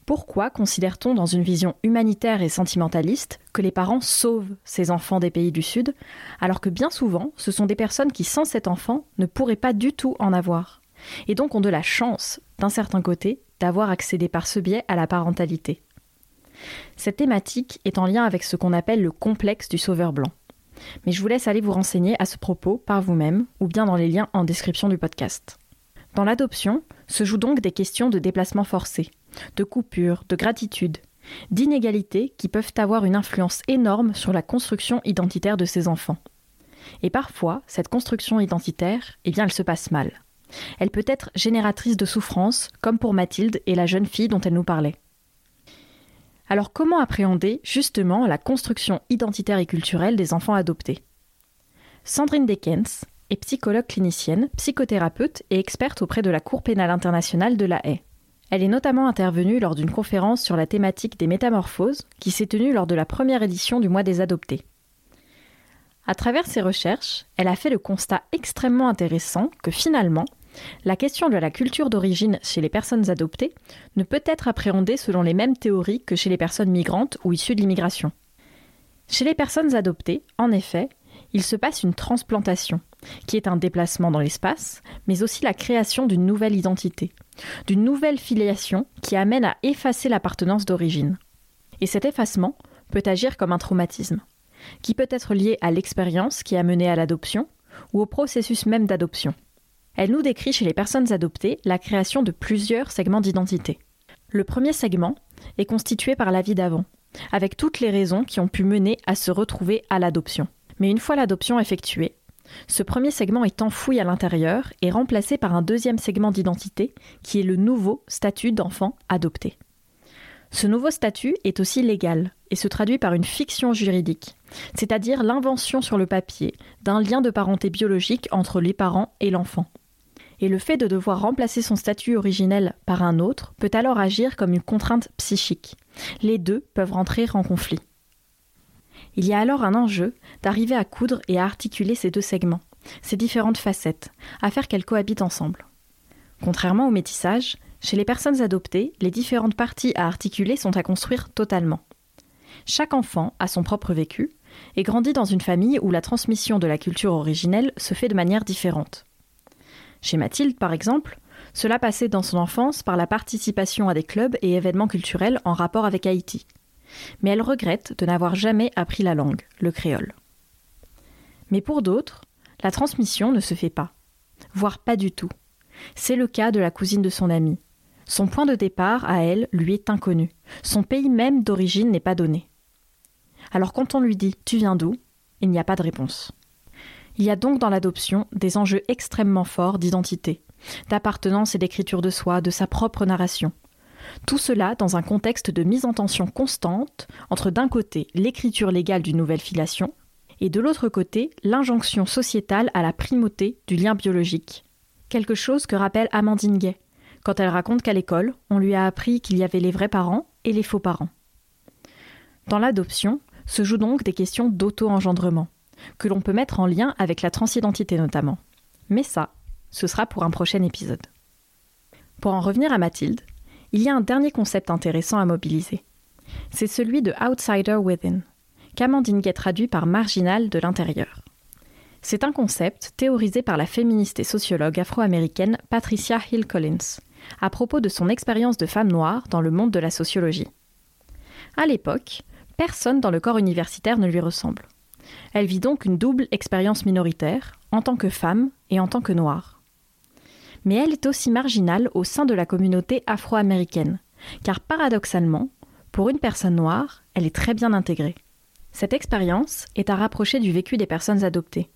Pourquoi considère-t-on dans une vision humanitaire et sentimentaliste que les parents sauvent ces enfants des pays du Sud, alors que bien souvent ce sont des personnes qui sans cet enfant ne pourraient pas du tout en avoir, et donc ont de la chance, d'un certain côté, d'avoir accédé par ce biais à la parentalité cette thématique est en lien avec ce qu'on appelle le complexe du sauveur blanc. Mais je vous laisse aller vous renseigner à ce propos par vous-même ou bien dans les liens en description du podcast. Dans l'adoption se jouent donc des questions de déplacement forcé, de coupure, de gratitude, d'inégalités qui peuvent avoir une influence énorme sur la construction identitaire de ces enfants. Et parfois, cette construction identitaire, eh bien, elle se passe mal. Elle peut être génératrice de souffrance, comme pour Mathilde et la jeune fille dont elle nous parlait. Alors comment appréhender justement la construction identitaire et culturelle des enfants adoptés? Sandrine Dekens est psychologue clinicienne, psychothérapeute et experte auprès de la Cour pénale internationale de la Haye. Elle est notamment intervenue lors d'une conférence sur la thématique des métamorphoses qui s'est tenue lors de la première édition du mois des adoptés. À travers ses recherches, elle a fait le constat extrêmement intéressant que finalement, la question de la culture d'origine chez les personnes adoptées ne peut être appréhendée selon les mêmes théories que chez les personnes migrantes ou issues de l'immigration. Chez les personnes adoptées, en effet, il se passe une transplantation, qui est un déplacement dans l'espace, mais aussi la création d'une nouvelle identité, d'une nouvelle filiation qui amène à effacer l'appartenance d'origine. Et cet effacement peut agir comme un traumatisme, qui peut être lié à l'expérience qui a mené à l'adoption ou au processus même d'adoption. Elle nous décrit chez les personnes adoptées la création de plusieurs segments d'identité. Le premier segment est constitué par la vie d'avant, avec toutes les raisons qui ont pu mener à se retrouver à l'adoption. Mais une fois l'adoption effectuée, ce premier segment est enfoui à l'intérieur et remplacé par un deuxième segment d'identité qui est le nouveau statut d'enfant adopté. Ce nouveau statut est aussi légal et se traduit par une fiction juridique, c'est-à-dire l'invention sur le papier d'un lien de parenté biologique entre les parents et l'enfant et le fait de devoir remplacer son statut originel par un autre peut alors agir comme une contrainte psychique. Les deux peuvent rentrer en conflit. Il y a alors un enjeu d'arriver à coudre et à articuler ces deux segments, ces différentes facettes, à faire qu'elles cohabitent ensemble. Contrairement au métissage, chez les personnes adoptées, les différentes parties à articuler sont à construire totalement. Chaque enfant a son propre vécu et grandit dans une famille où la transmission de la culture originelle se fait de manière différente. Chez Mathilde, par exemple, cela passait dans son enfance par la participation à des clubs et événements culturels en rapport avec Haïti. Mais elle regrette de n'avoir jamais appris la langue, le créole. Mais pour d'autres, la transmission ne se fait pas, voire pas du tout. C'est le cas de la cousine de son amie. Son point de départ, à elle, lui est inconnu. Son pays même d'origine n'est pas donné. Alors quand on lui dit Tu viens d'où? il n'y a pas de réponse. Il y a donc dans l'adoption des enjeux extrêmement forts d'identité, d'appartenance et d'écriture de soi, de sa propre narration. Tout cela dans un contexte de mise en tension constante entre d'un côté l'écriture légale d'une nouvelle filiation et de l'autre côté l'injonction sociétale à la primauté du lien biologique. Quelque chose que rappelle Amandine Gay quand elle raconte qu'à l'école, on lui a appris qu'il y avait les vrais parents et les faux parents. Dans l'adoption se jouent donc des questions d'auto-engendrement, que l'on peut mettre en lien avec la transidentité notamment. Mais ça, ce sera pour un prochain épisode. Pour en revenir à Mathilde, il y a un dernier concept intéressant à mobiliser. C'est celui de outsider within, qu'Amandine Gay traduit par marginal de l'intérieur. C'est un concept théorisé par la féministe et sociologue afro-américaine Patricia Hill Collins, à propos de son expérience de femme noire dans le monde de la sociologie. À l'époque, personne dans le corps universitaire ne lui ressemble. Elle vit donc une double expérience minoritaire, en tant que femme et en tant que noire. Mais elle est aussi marginale au sein de la communauté afro-américaine, car paradoxalement, pour une personne noire, elle est très bien intégrée. Cette expérience est à rapprocher du vécu des personnes adoptées,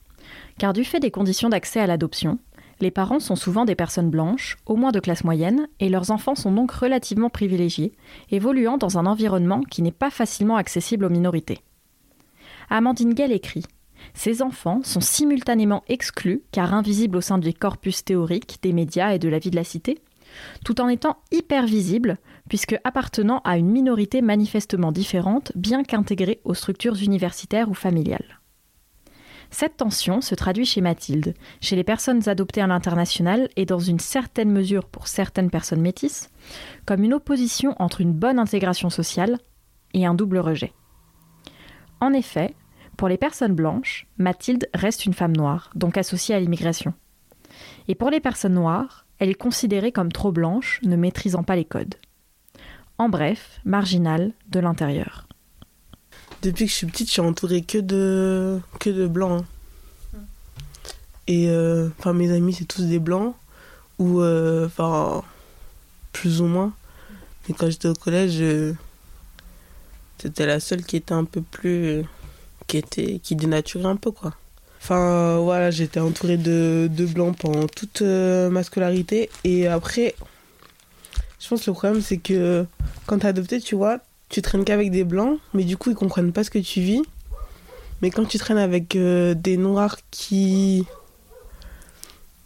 car du fait des conditions d'accès à l'adoption, les parents sont souvent des personnes blanches, au moins de classe moyenne, et leurs enfants sont donc relativement privilégiés, évoluant dans un environnement qui n'est pas facilement accessible aux minorités. Amandine Gell écrit Ces enfants sont simultanément exclus, car invisibles au sein du corpus théorique, des médias et de la vie de la cité, tout en étant hyper visibles, puisque appartenant à une minorité manifestement différente, bien qu'intégrée aux structures universitaires ou familiales. Cette tension se traduit chez Mathilde, chez les personnes adoptées à l'international et dans une certaine mesure pour certaines personnes métisses, comme une opposition entre une bonne intégration sociale et un double rejet. En effet, pour les personnes blanches, Mathilde reste une femme noire, donc associée à l'immigration. Et pour les personnes noires, elle est considérée comme trop blanche, ne maîtrisant pas les codes. En bref, marginale de l'intérieur. Depuis que je suis petite, je suis entourée que de, que de blancs. hein. Et euh, enfin, mes amis, c'est tous des blancs. Ou, euh, enfin, plus ou moins. Mais quand j'étais au collège, euh, c'était la seule qui était un peu plus. Qui était. qui dénaturait un peu, quoi. Enfin, euh, voilà, j'étais entourée de, de blancs pendant toute euh, ma scolarité. Et après, je pense que le problème, c'est que quand t'es adopté, tu vois, tu traînes qu'avec des blancs, mais du coup, ils comprennent pas ce que tu vis. Mais quand tu traînes avec euh, des noirs qui.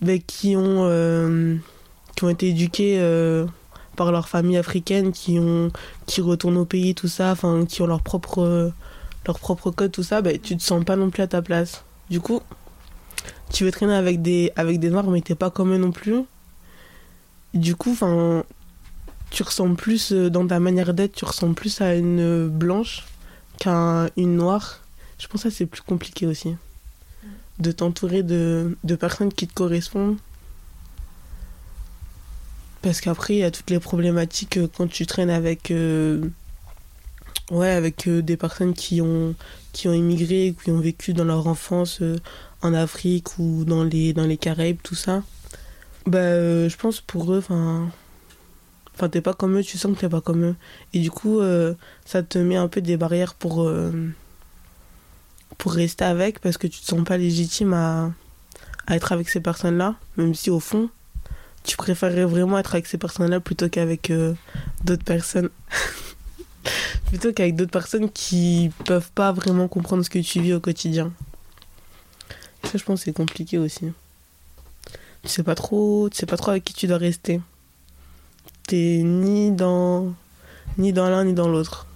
ben, qui ont. qui ont été éduqués par leur famille africaine, qui, ont, qui retournent au pays, tout ça, enfin, qui ont leur propre, leur propre code, tout ça, ben, tu te sens pas non plus à ta place. Du coup, tu veux traîner avec des, avec des noirs, mais t'es pas comme eux non plus. Du coup, tu ressens plus euh, dans ta manière d'être, tu ressens plus à une blanche qu'à une noire. Je pense que c'est plus compliqué aussi. De t'entourer de, de personnes qui te correspondent. Parce qu'après, il y a toutes les problématiques euh, quand tu traînes avec, euh, ouais, avec euh, des personnes qui ont, qui ont immigré, qui ont vécu dans leur enfance euh, en Afrique ou dans les, dans les Caraïbes, tout ça. Bah, euh, je pense pour eux, enfin. Enfin, t'es pas comme eux, tu sens que t'es pas comme eux. Et du coup, ça te met un peu des barrières pour, pour rester avec parce que tu te sens pas légitime à, à être avec ces personnes-là. Même si au fond, tu préférerais vraiment être avec ces personnes-là plutôt qu'avec d'autres personnes. <laughs> plutôt qu'avec d'autres personnes qui peuvent pas vraiment comprendre ce que tu vis au quotidien. Ça, je pense c'est compliqué aussi. Tu sais pas trop, tu sais pas trop avec qui tu dois rester. T'es ni dans ni dans l'un ni dans l'autre.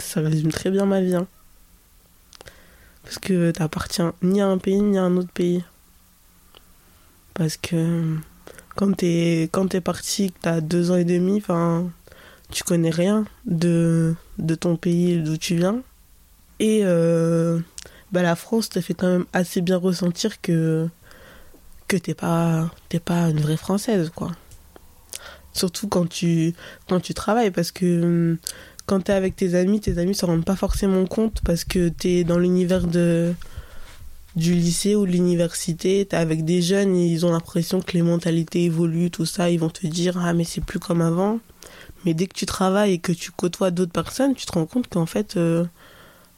Ça résume très bien ma vie. hein. Parce que t'appartiens ni à un pays ni à un autre pays. Parce que quand t'es quand t'es parti, que t'as deux ans et demi, enfin, tu connais rien de de ton pays d'où tu viens. Et euh, bah la France te fait quand même assez bien ressentir que que t'es pas pas une vraie française quoi surtout quand tu quand tu travailles parce que hum, quand t'es avec tes amis tes amis s'en rendent pas forcément compte parce que t'es dans l'univers de du lycée ou de l'université t'es avec des jeunes ils ont l'impression que les mentalités évoluent tout ça ils vont te dire ah mais c'est plus comme avant mais dès que tu travailles et que tu côtoies d'autres personnes tu te rends compte qu'en fait euh,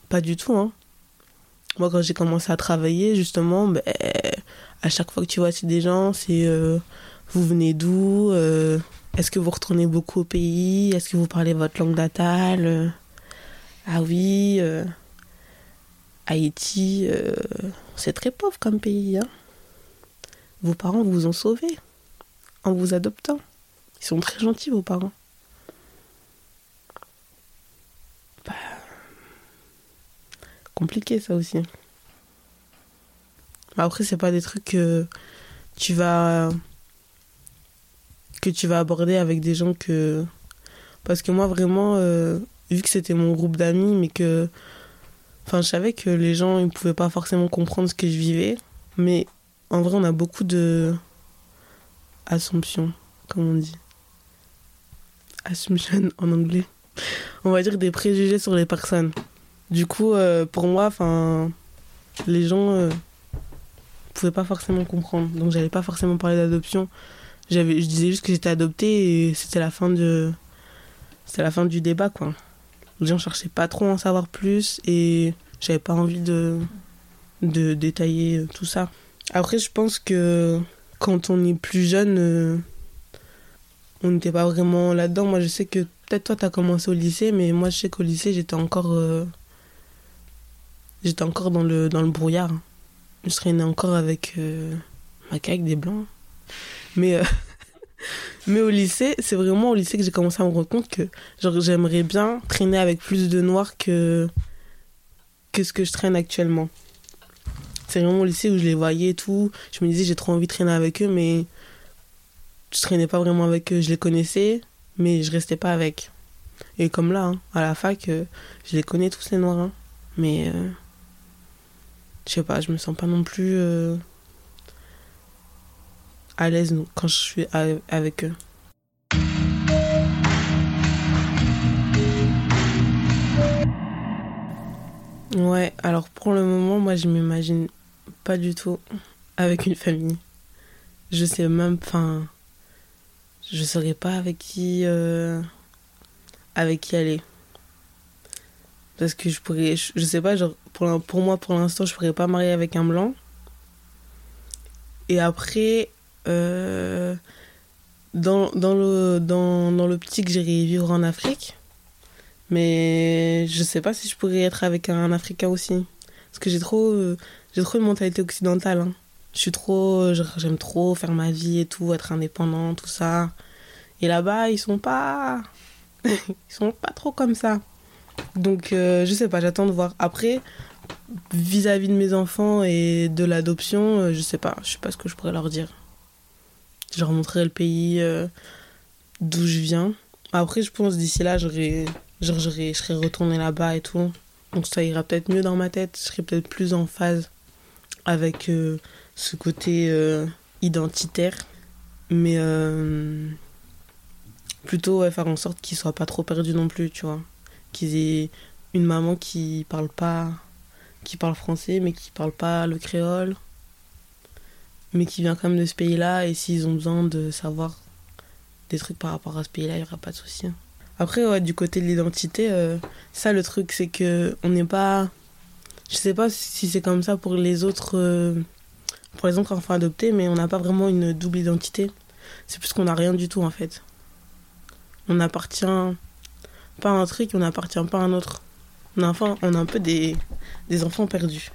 pas du tout hein moi quand j'ai commencé à travailler justement ben, à chaque fois que tu vois des gens c'est euh, vous venez d'où euh, est-ce que vous retournez beaucoup au pays est-ce que vous parlez votre langue natale ah oui Haïti c'est très pauvre comme pays hein. vos parents vous ont sauvé en vous adoptant Ils sont très gentils, vos parents. Compliqué ça aussi. Après, c'est pas des trucs que tu vas que tu vas aborder avec des gens que parce que moi vraiment euh, vu que c'était mon groupe d'amis mais que enfin je savais que les gens ils pouvaient pas forcément comprendre ce que je vivais mais en vrai on a beaucoup de assumptions comme on dit. Assumption en anglais. On va dire des préjugés sur les personnes du coup euh, pour moi enfin les gens euh, pouvaient pas forcément comprendre. Donc j'allais pas forcément parler d'adoption. J'avais je disais juste que j'étais adoptée et c'était la fin de c'était la fin du débat quoi. Les gens cherchaient pas trop à en savoir plus et j'avais pas envie de de détailler tout ça. Après je pense que quand on est plus jeune euh, on n'était pas vraiment là dedans moi je sais que peut-être toi t'as commencé au lycée mais moi je sais qu'au lycée j'étais encore euh, j'étais encore dans le dans le brouillard je traînais encore avec euh, ma caille des blancs mais, euh, <laughs> mais au lycée, c'est vraiment au lycée que j'ai commencé à me rendre compte que j'aimerais bien traîner avec plus de noirs que, que ce que je traîne actuellement. C'est vraiment au lycée où je les voyais et tout. Je me disais, j'ai trop envie de traîner avec eux, mais je traînais pas vraiment avec eux. Je les connaissais, mais je restais pas avec. Et comme là, hein, à la fac, euh, je les connais tous les noirs. hein. Mais euh, je sais pas, je me sens pas non plus. euh, à l'aise quand je suis avec eux. Ouais, alors pour le moment, moi je m'imagine pas du tout avec une famille. Je sais même, enfin, je saurais pas avec qui, euh, avec qui aller. Parce que je pourrais, je, je sais pas, genre, pour, pour moi pour l'instant, je pourrais pas marier avec un blanc. Et après, euh, dans, dans le dans, dans l'optique j'irai vivre en Afrique. Mais je sais pas si je pourrais être avec un africain aussi. Parce que j'ai trop euh, j'ai trop une mentalité occidentale hein. je suis trop genre, j'aime trop faire ma vie et tout être indépendant tout ça. Et là-bas ils sont pas <laughs> ils sont pas trop comme ça. Donc euh, je sais pas j'attends de voir. Après vis-à-vis de mes enfants et de l'adoption euh, je sais pas je sais pas ce que je pourrais leur dire je leur montrerai le pays euh, d'où je viens. Après, je pense d'ici là, j'aurais, je serais retournée là-bas et tout. Donc ça ira peut-être mieux dans ma tête. Je serais peut-être plus en phase avec euh, ce côté identitaire. Mais plutôt faire en sorte qu'ils soient pas trop perdus non plus, tu vois. Qu'ils aient une maman qui parle pas, qui parle français, mais qui parle pas le créole mais qui vient quand même de ce pays-là, et s'ils ont besoin de savoir des trucs par rapport à ce pays-là, il n'y aura pas de souci. Après, ouais, du côté de l'identité, euh, ça le truc, c'est que on n'est pas. Je sais pas si c'est comme ça pour les autres, euh, pour les autres enfants adoptés, mais on n'a pas vraiment une double identité. C'est plus qu'on n'a rien du tout en fait. On appartient pas à un truc, on n'appartient pas à un autre. On a, on a un peu des, enfants perdus.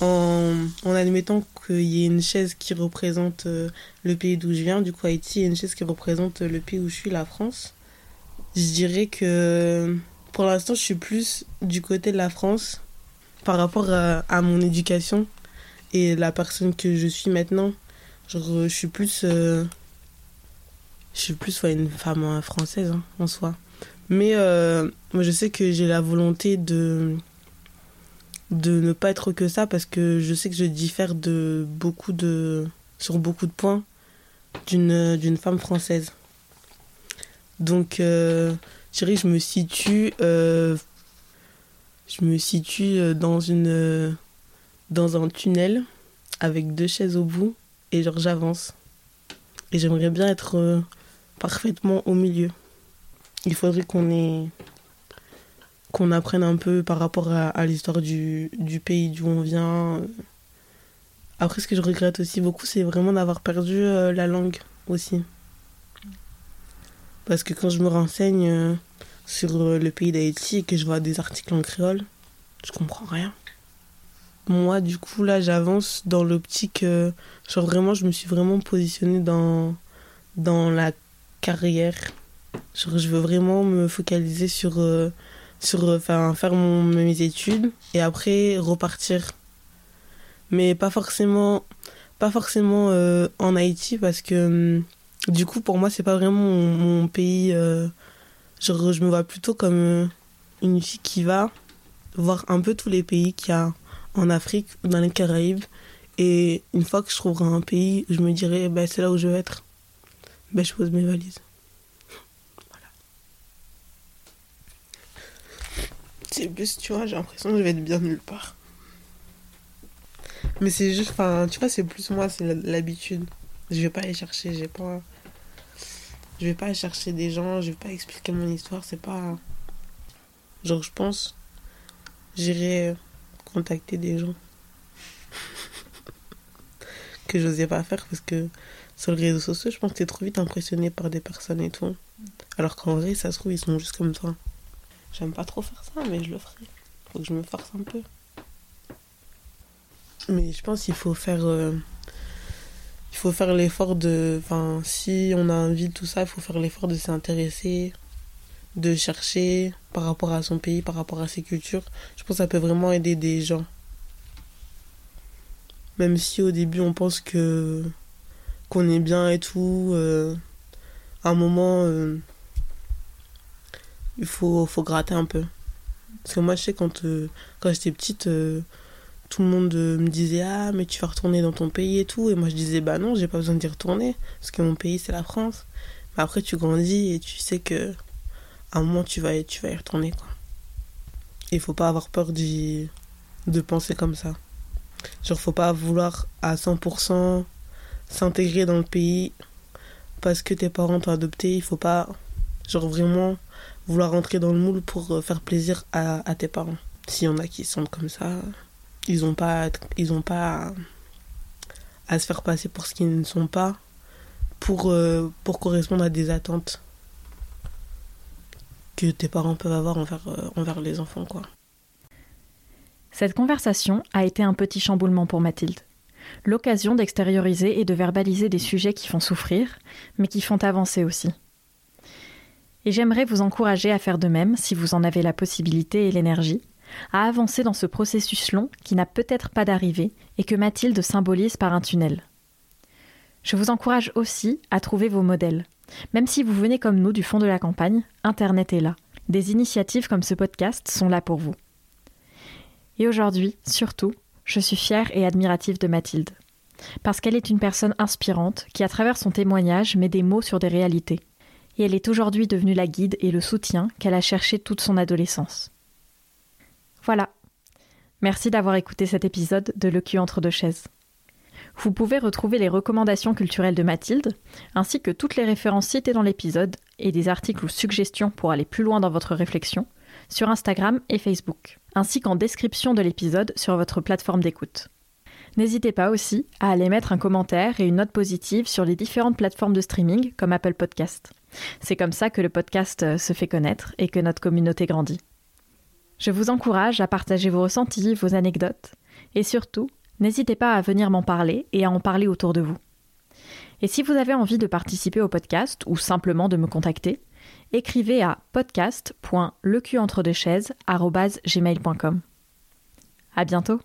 en, en admettant qu'il y ait une chaise qui représente euh, le pays d'où je viens, du coup Haïti, et une chaise qui représente le pays où je suis, la France, je dirais que pour l'instant je suis plus du côté de la France par rapport à, mon éducation et la personne que je suis maintenant. Je suis plus. euh, je suis plus ouais, une femme euh, française hein, en soi. Mais euh, moi je sais que j'ai la volonté de de ne pas être que ça parce que je sais que je diffère de beaucoup de sur beaucoup de points d'une d'une femme française. Donc euh, je dirais que je me situe euh, je me situe euh, dans une euh, dans un tunnel avec deux chaises au bout et genre j'avance. Et j'aimerais bien être euh, parfaitement au milieu. Il faudrait qu'on ait qu'on apprenne un peu par rapport à, l'histoire du, du pays d'où on vient. Après, ce que je regrette aussi beaucoup, c'est vraiment d'avoir perdu euh, la langue aussi. Parce que quand je me renseigne euh, sur euh, le pays d'Haïti et que je vois des articles en créole, je comprends rien. moi, du coup, là, j'avance dans l'optique. genre, vraiment, je me suis vraiment positionnée dans, dans la carrière. Je veux vraiment me focaliser sur. euh, sur euh, enfin, faire mon, mes études et après repartir. Mais pas forcément. Pas forcément euh, en Haïti parce que. hum, du coup, pour moi, c'est pas vraiment mon, pays. je me vois plutôt comme une fille qui va voir un peu tous les pays qu'il y a en Afrique ou dans les Caraïbes. Et une fois que je trouverai un pays, je me dirai, ben, c'est là où je veux être. Ben, je pose mes valises. Voilà. C'est plus, tu vois, j'ai l'impression que je vais être bien nulle part. Mais c'est juste, enfin, tu vois, c'est plus moi, c'est l'habitude. Je vais pas aller chercher, j'ai pas. Je vais pas aller chercher des gens, je vais pas expliquer mon histoire, c'est pas. Genre, je pense, j'irai contacter des gens <laughs> que j'osais pas faire parce que sur les réseaux sociaux, je pense que t'es trop vite impressionné par des personnes et tout. Alors qu'en vrai, ça se trouve, ils sont juste comme toi. J'aime pas trop faire ça, mais je le ferai. Faut que je me force un peu. Mais je pense qu'il faut faire. euh, il faut faire l'effort de. Enfin, si on a envie de tout ça, il faut faire l'effort de s'intéresser, de chercher par rapport à son pays, par rapport à ses cultures. Je pense que ça peut vraiment aider des gens. Même si au début on pense que qu'on est bien et tout, euh, à un moment euh, il faut, faut gratter un peu. Parce que moi je sais quand, euh, quand j'étais petite, tout le monde me disait Ah mais tu vas retourner dans ton pays et tout. Et moi je disais Bah non, j'ai pas besoin d'y retourner, parce que mon pays c'est la France. Mais après tu grandis et tu sais que à un moment tu vas, tu vas y retourner quoi. Il faut pas avoir peur de penser comme ça. Genre, faut pas vouloir à 100% s'intégrer dans le pays parce que tes parents t'ont adopté. Il faut pas, genre, vraiment vouloir rentrer dans le moule pour euh, faire plaisir à, à tes parents. S'il y en a qui sont comme ça, ils ont pas, ils ont pas à, à se faire passer pour ce qu'ils ne sont pas pour, euh, pour correspondre à des attentes que tes parents peuvent avoir envers, euh, envers les enfants, quoi. Cette conversation a été un petit chamboulement pour Mathilde. L'occasion d'extérioriser et de verbaliser des sujets qui font souffrir, mais qui font avancer aussi. Et j'aimerais vous encourager à faire de même, si vous en avez la possibilité et l'énergie, à avancer dans ce processus long qui n'a peut-être pas d'arrivée et que Mathilde symbolise par un tunnel. Je vous encourage aussi à trouver vos modèles. Même si vous venez comme nous du fond de la campagne, Internet est là. Des initiatives comme ce podcast sont là pour vous. Et aujourd'hui, surtout, je suis fière et admirative de Mathilde. Parce qu'elle est une personne inspirante qui, à travers son témoignage, met des mots sur des réalités. Et elle est aujourd'hui devenue la guide et le soutien qu'elle a cherché toute son adolescence. Voilà. Merci d'avoir écouté cet épisode de Le cul entre deux chaises. Vous pouvez retrouver les recommandations culturelles de Mathilde, ainsi que toutes les références citées dans l'épisode et des articles ou suggestions pour aller plus loin dans votre réflexion sur Instagram et Facebook, ainsi qu'en description de l'épisode sur votre plateforme d'écoute. N'hésitez pas aussi à aller mettre un commentaire et une note positive sur les différentes plateformes de streaming comme Apple Podcast. C'est comme ça que le podcast euh, se fait connaître et que notre communauté grandit. Je vous encourage à partager vos ressentis, vos anecdotes, et surtout, n'hésitez pas à venir m'en parler et à en parler autour de vous. Et si vous avez envie de participer au podcast ou simplement de me contacter, écrivez à podcast.lecuentredechaises@gmail.com. À bientôt.